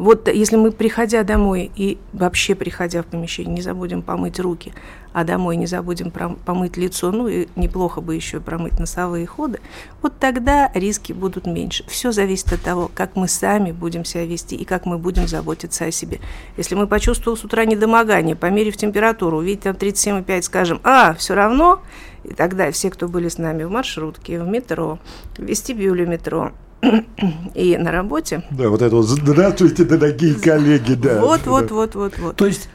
вот если мы, приходя домой и вообще приходя в помещение, не забудем помыть руки, а домой не забудем помыть лицо, ну и неплохо бы еще промыть носовые ходы, вот тогда риски будут меньше. Все зависит от того, как мы сами будем себя вести и как мы будем заботиться о себе. Если мы почувствовали с утра недомогание, померив температуру, увидеть там 37,5, скажем, а, все равно, и тогда все, кто были с нами в маршрутке, в метро, в вестибюле метро, и на работе. Да, вот это вот «Здравствуйте, дорогие коллеги», да. Вот, вот, вот, вот, вот. То есть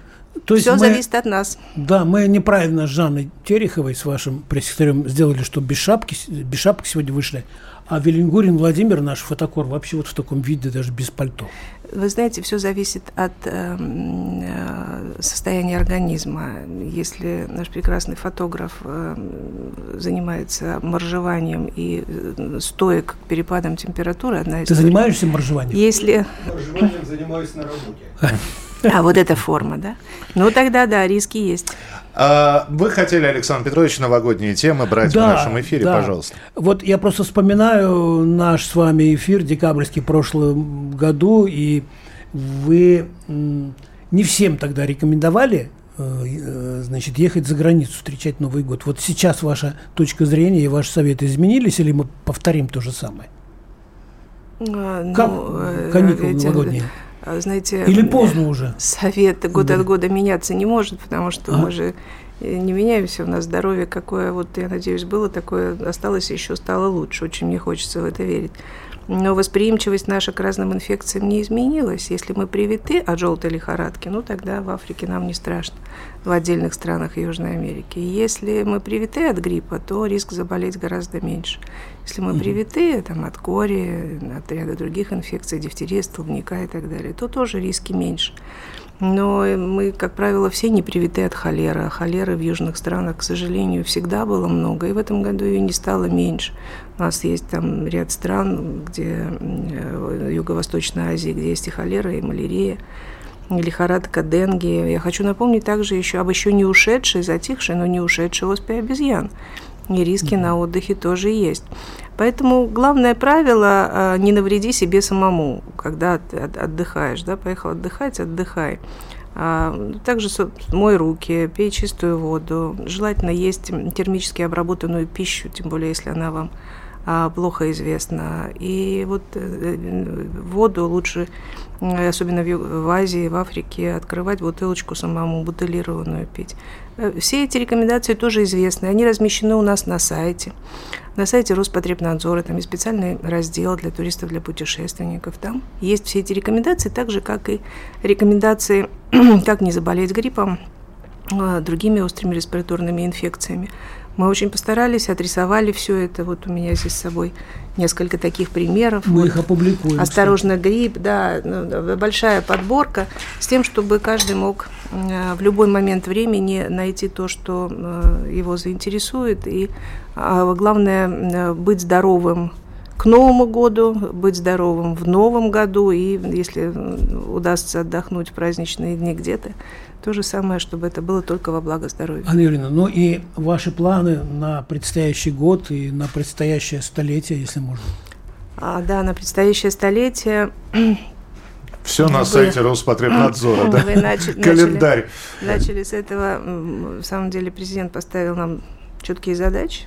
то есть Все мы, зависит от нас. Да, мы неправильно с Жанной Тереховой, с вашим пресс-секретарем, сделали, что без шапки, без шапки сегодня вышли. А Велингурин Владимир, наш фотокор, вообще вот в таком виде, даже без пальто. Вы знаете, все зависит от эм, э, состояния организма. Если наш прекрасный фотограф э, занимается моржеванием и э, стоек к перепадам температуры, одна из... Ты занимаешься моржеванием? Если... Моржеванием занимаюсь на работе. А, вот эта форма, да? Ну, тогда да, риски есть. А, вы хотели, Александр Петрович, новогодние темы брать да, в нашем эфире, да. пожалуйста. Вот я просто вспоминаю наш с вами эфир декабрьский в прошлом году, и вы не всем тогда рекомендовали э, э, значит, ехать за границу, встречать Новый год. Вот сейчас ваша точка зрения и ваши советы изменились, или мы повторим то же самое? А, как ну, э, каникулы эти, новогодние? А, знаете... Или поздно уже? Совет год да. от года меняться не может, потому что а? мы же э, не меняемся, у нас здоровье какое, вот я надеюсь, было такое, осталось еще, стало лучше. Очень мне хочется в это верить. но восприимчивость наша к разным инфекциям не изменилась. Если мы привиты от желтой лихорадки, ну тогда в Африке нам не страшно, в отдельных странах Южной Америки. Если мы привиты от гриппа, то риск заболеть гораздо меньше. Если мы привиты там, от кори, от ряда других инфекций, дифтерии, столбняка и так далее, то тоже риски меньше. Но мы, как правило, все не привиты от холеры. А холеры в южных странах, к сожалению, всегда было много, и в этом году ее не стало меньше. У нас есть там ряд стран, где э, Юго-Восточной Азии, где есть и холера, и малярия, и лихорадка денги. Я хочу напомнить также еще об еще не ушедшей, затихшей, но не ушедшей оспе обезьян. И риски на отдыхе тоже есть. Поэтому главное правило а, не навреди себе самому, когда ты отдыхаешь, да, поехал отдыхать, отдыхай. А, также мой руки, пей чистую воду. Желательно есть термически обработанную пищу, тем более если она вам а, плохо известна. И вот э, воду лучше, особенно в Азии, в Африке, открывать бутылочку самому, бутылированную пить. Э, все эти рекомендации тоже известны, они размещены у нас на сайте. На сайте Роспотребнадзора там есть специальный раздел для туристов, для путешественников. Там есть все эти рекомендации, так же, как и рекомендации, как не заболеть гриппом, а, другими острыми респираторными инфекциями. Мы очень постарались, отрисовали все это. Вот у меня здесь с собой несколько таких примеров. Мы вот. их опубликуем. Осторожно, грипп, да, ну, большая подборка с тем, чтобы каждый мог э, в любой момент времени найти то, что э, его заинтересует. И а, главное, э, быть здоровым к Новому году, быть здоровым в Новом году, и если удастся отдохнуть в праздничные дни где-то, то же самое, чтобы это было только во благо здоровья. Анна Юрьевна, ну и ваши планы на предстоящий год и на предстоящее столетие, если можно? А, да, на предстоящее столетие все на вы, сайте Роспотребнадзора, да? Вы начали, Календарь. Начали, начали с этого. В самом деле президент поставил нам четкие задачи.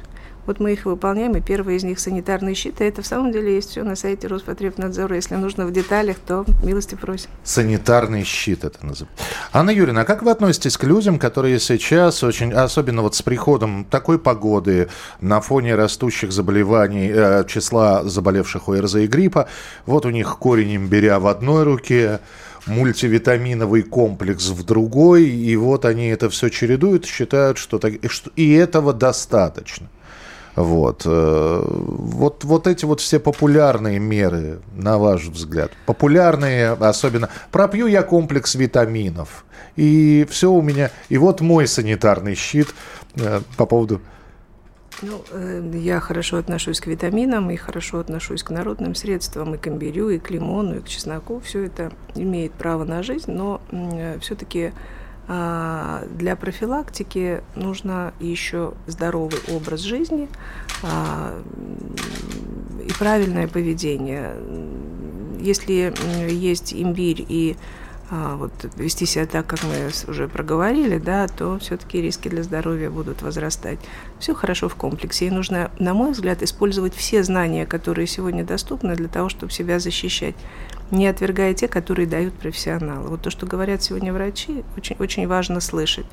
Вот мы их выполняем, и первый из них санитарный щит, и это в самом деле есть все на сайте Роспотребнадзора. Если нужно в деталях, то милости просим. Санитарный щит это называется. Анна Юрьевна, а как вы относитесь к людям, которые сейчас очень, особенно вот с приходом такой погоды, на фоне растущих заболеваний, э, числа заболевших ОРЗ и гриппа, вот у них корень имбиря в одной руке, мультивитаминовый комплекс в другой, и вот они это все чередуют, считают, что, так, что и этого достаточно. Вот. Э, вот, вот эти вот все популярные меры, на ваш взгляд, популярные, особенно, пропью я комплекс витаминов, и все у меня, и вот мой санитарный щит э, по поводу ну, э, я хорошо отношусь к витаминам и хорошо отношусь к народным средствам, и к имбирю, и к лимону, и к чесноку. Все это имеет право на жизнь, но все-таки для профилактики нужно еще здоровый образ жизни а, и правильное поведение. Если есть имбирь и а, вот, вести себя так, как мы уже проговорили, да, то все-таки риски для здоровья будут возрастать. Все хорошо в комплексе. И нужно, на мой взгляд, использовать все знания, которые сегодня доступны для того, чтобы себя защищать не отвергая те, которые дают профессионалы. Вот то, что говорят сегодня врачи, очень, очень важно слышать.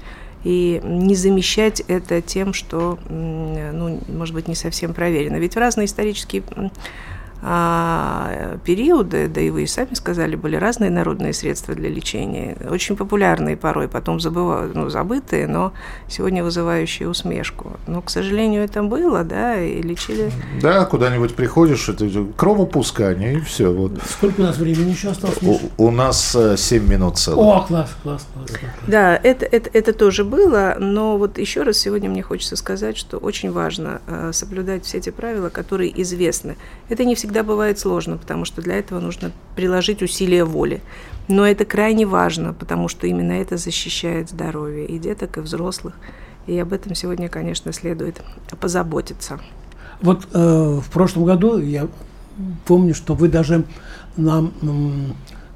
И не замещать это тем, что, ну, может быть, не совсем проверено. Ведь в разные исторические а, периоды, да и вы и сами сказали, были разные народные средства для лечения, очень популярные порой, потом забыва, ну, забытые, но сегодня вызывающие усмешку. Но, к сожалению, это было, да, и лечили... Да, куда-нибудь приходишь, это кровопускание, и все. Вот. Сколько у нас времени еще осталось? У, у нас 7 э, минут целых. О, класс, класс, класс. класс. Да, это, это, это тоже было, но вот еще раз сегодня мне хочется сказать, что очень важно э, соблюдать все эти правила, которые известны. Это не всегда всегда бывает сложно, потому что для этого нужно приложить усилия воли. Но это крайне важно, потому что именно это защищает здоровье и деток, и взрослых. И об этом сегодня, конечно, следует позаботиться. Вот э, в прошлом году я помню, что вы даже нам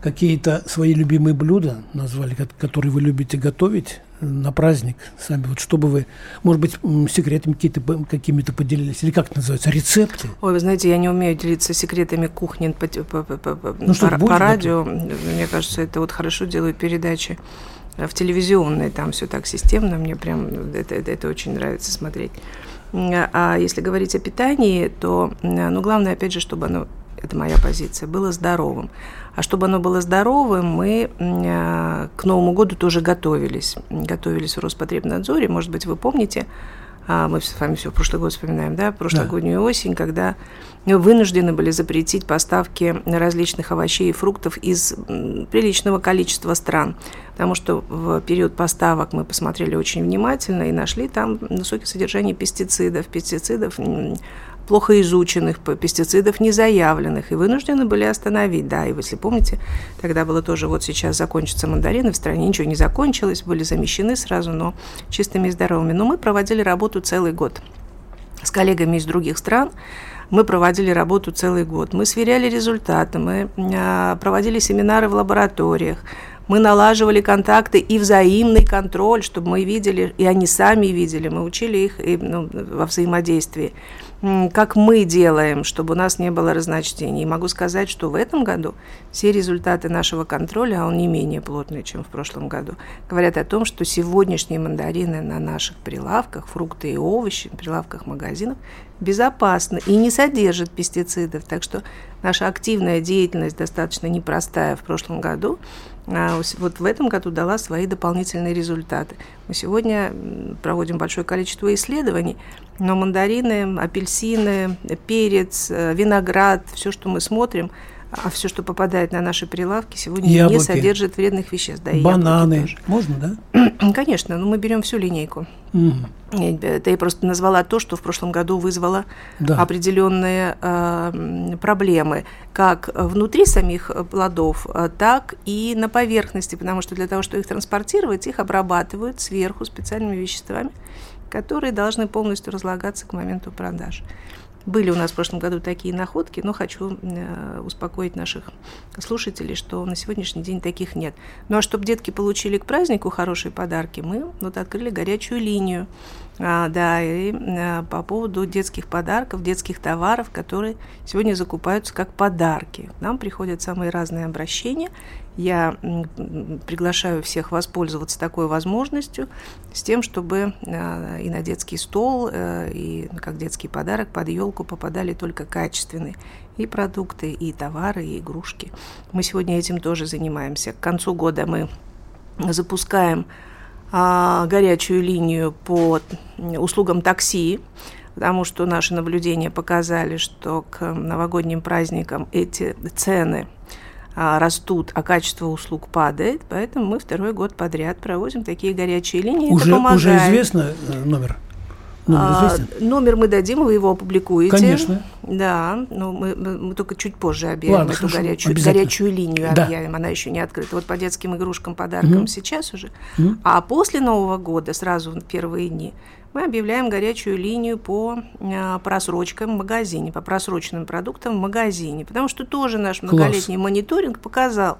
какие-то свои любимые блюда назвали, которые вы любите готовить на праздник сами? Вот чтобы вы, может быть, секретами какие-то, какими-то поделились? Или как это называется? Рецепты? Ой, вы знаете, я не умею делиться секретами кухни по, по, по, по, ну, по, по радио. Готов? Мне кажется, это вот хорошо делают передачи в телевизионной, там все так системно, мне прям это, это, это очень нравится смотреть. А если говорить о питании, то, ну, главное, опять же, чтобы оно это моя позиция, было здоровым. А чтобы оно было здоровым, мы э, к Новому году тоже готовились. Готовились в Роспотребнадзоре. Может быть, вы помните, а, мы с вами все в прошлый год вспоминаем, да, прошлогоднюю да. осень, когда вынуждены были запретить поставки различных овощей и фруктов из приличного количества стран. Потому что в период поставок мы посмотрели очень внимательно и нашли там высокое содержание пестицидов, пестицидов плохо изученных, пестицидов не заявленных, и вынуждены были остановить. Да, и если помните, тогда было тоже, вот сейчас закончатся мандарины, в стране ничего не закончилось, были замещены сразу, но чистыми и здоровыми. Но мы проводили работу целый год с коллегами из других стран, мы проводили работу целый год. Мы сверяли результаты, мы а, проводили семинары в лабораториях, мы налаживали контакты и взаимный контроль, чтобы мы видели, и они сами видели, мы учили их и, ну, во взаимодействии как мы делаем, чтобы у нас не было разночтений. И могу сказать, что в этом году все результаты нашего контроля, а он не менее плотный, чем в прошлом году, говорят о том, что сегодняшние мандарины на наших прилавках, фрукты и овощи, прилавках магазинов, безопасны и не содержат пестицидов. Так что наша активная деятельность достаточно непростая в прошлом году, вот в этом году дала свои дополнительные результаты. Мы сегодня проводим большое количество исследований, но мандарины, апельсины, перец, э, виноград, все, что мы смотрим, а все, что попадает на наши прилавки, сегодня яблоки. не содержит вредных веществ. Да, Бананы. Можно, да? Конечно, но мы берем всю линейку. Угу. Это я просто назвала то, что в прошлом году вызвало да. определенные э, проблемы, как внутри самих плодов, э, так и на поверхности, потому что для того, чтобы их транспортировать, их обрабатывают сверху специальными веществами, которые должны полностью разлагаться к моменту продажи. Были у нас в прошлом году такие находки, но хочу э, успокоить наших слушателей, что на сегодняшний день таких нет. Ну а чтобы детки получили к празднику хорошие подарки, мы вот открыли горячую линию. А, да, и а, по поводу детских подарков, детских товаров, которые сегодня закупаются как подарки. Нам приходят самые разные обращения, я приглашаю всех воспользоваться такой возможностью с тем, чтобы э, и на детский стол, э, и как детский подарок под елку попадали только качественные и продукты, и товары, и игрушки. Мы сегодня этим тоже занимаемся. К концу года мы запускаем а, горячую линию по услугам такси, потому что наши наблюдения показали, что к новогодним праздникам эти цены растут, а качество услуг падает, поэтому мы второй год подряд проводим такие горячие линии. Уже, это уже известно э, номер? Номер, а, номер мы дадим, вы его опубликуете. Конечно. Да, но мы, мы только чуть позже объявим Ладно, эту хорошо, горячую, горячую линию да. объявим, она еще не открыта. Вот по детским игрушкам, подаркам угу. сейчас уже. Угу. А после Нового года, сразу в первые дни, мы объявляем горячую линию по а, просрочкам в магазине, по просроченным продуктам в магазине, потому что тоже наш многолетний Класс. мониторинг показал,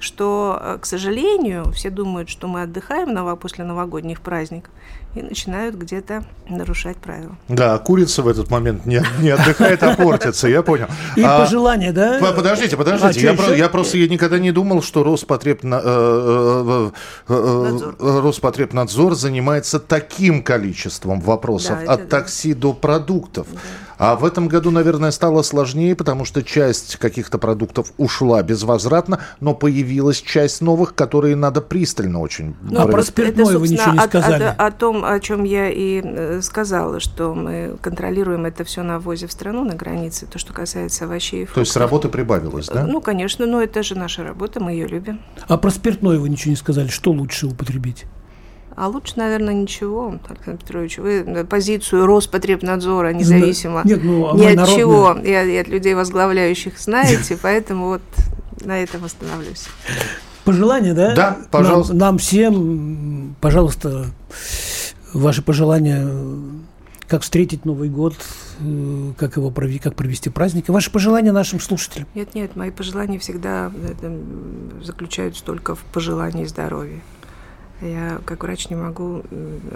что, э, к сожалению, все думают, что мы отдыхаем после новогодних праздников и начинают где-то нарушать правила. Да, курица в этот момент не, не отдыхает, а портится, я понял. И а, пожелания, да? Подождите, подождите, а, я, про, я просто я никогда не думал, что Роспотребна, э, э Роспотребнадзор занимается таким количеством вопросов, да, от такси да. до продуктов. Да. А в этом году, наверное, стало сложнее, потому что часть каких-то продуктов ушла безвозвратно, но появилась часть новых, которые надо пристально очень... Ну, а про спиртное вы ничего не сказали. О, о, о том, о чем я и э, сказала, что мы контролируем это все на ввозе в страну, на границе, то, что касается овощей и фруктов. То есть работы прибавилось, да? Ну, конечно, но это же наша работа, мы ее любим. А про спиртное вы ничего не сказали. Что лучше употребить? А лучше, наверное, ничего, Александр Петрович. Вы позицию Роспотребнадзора независимо Нет, ну, а ни от народная. чего и, и от людей, возглавляющих, знаете, поэтому вот на этом остановлюсь. Пожелания, да? Да, пожалуйста. Нам, нам всем, пожалуйста, ваши пожелания, как встретить Новый год, э, как его провести, как провести праздник, и ваши пожелания нашим слушателям. Нет, нет, мои пожелания всегда э, заключаются только в пожелании здоровья. Я как врач не могу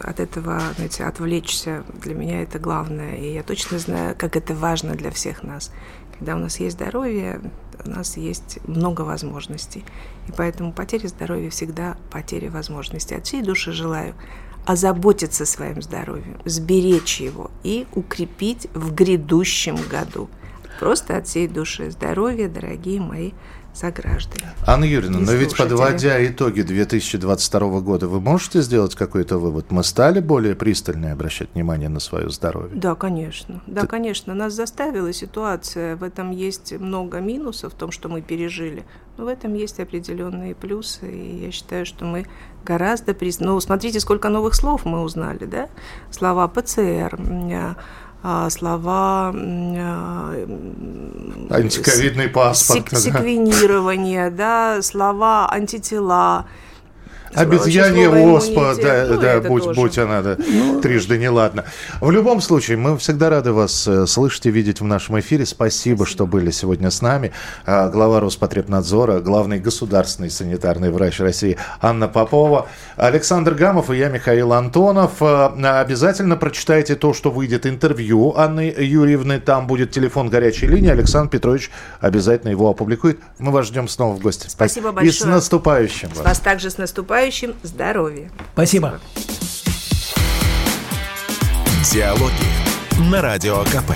от этого, знаете, отвлечься. Для меня это главное. И я точно знаю, как это важно для всех нас. Когда у нас есть здоровье, у нас есть много возможностей. И поэтому потеря здоровья всегда потеря возможностей. От всей души желаю озаботиться своим здоровьем, сберечь его и укрепить в грядущем году. Просто от всей души здоровья, дорогие мои сограждане. Анна Юрьевна, но ведь подводя итоги 2022 года, вы можете сделать какой-то вывод? Мы стали более пристально обращать внимание на свое здоровье? Да, конечно. Да, Ты... конечно. Нас заставила ситуация. В этом есть много минусов, в том, что мы пережили. Но в этом есть определенные плюсы. И я считаю, что мы гораздо... Приз... Ну, смотрите, сколько новых слов мы узнали, да? Слова ПЦР, а, слова... А, Антиковидный паспорт. Сек- секвенирование, да, слова антитела, Обезьянье оспа, да, ну, да будь, будь она да, ну, трижды неладна. В любом случае, мы всегда рады вас э, слышать и видеть в нашем эфире. Спасибо, Спасибо. что были сегодня с нами. А, глава Роспотребнадзора, главный государственный санитарный врач России Анна Попова, Александр Гамов и я, Михаил Антонов. А, обязательно прочитайте то, что выйдет интервью Анны Юрьевны. Там будет телефон горячей линии. Александр Петрович обязательно его опубликует. Мы вас ждем снова в гости. Спасибо большое. И с наступающим вас. Вас также с наступающим желающим здоровья. Спасибо. Диалоги на Радио КП.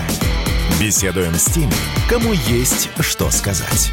Беседуем с теми, кому есть что сказать.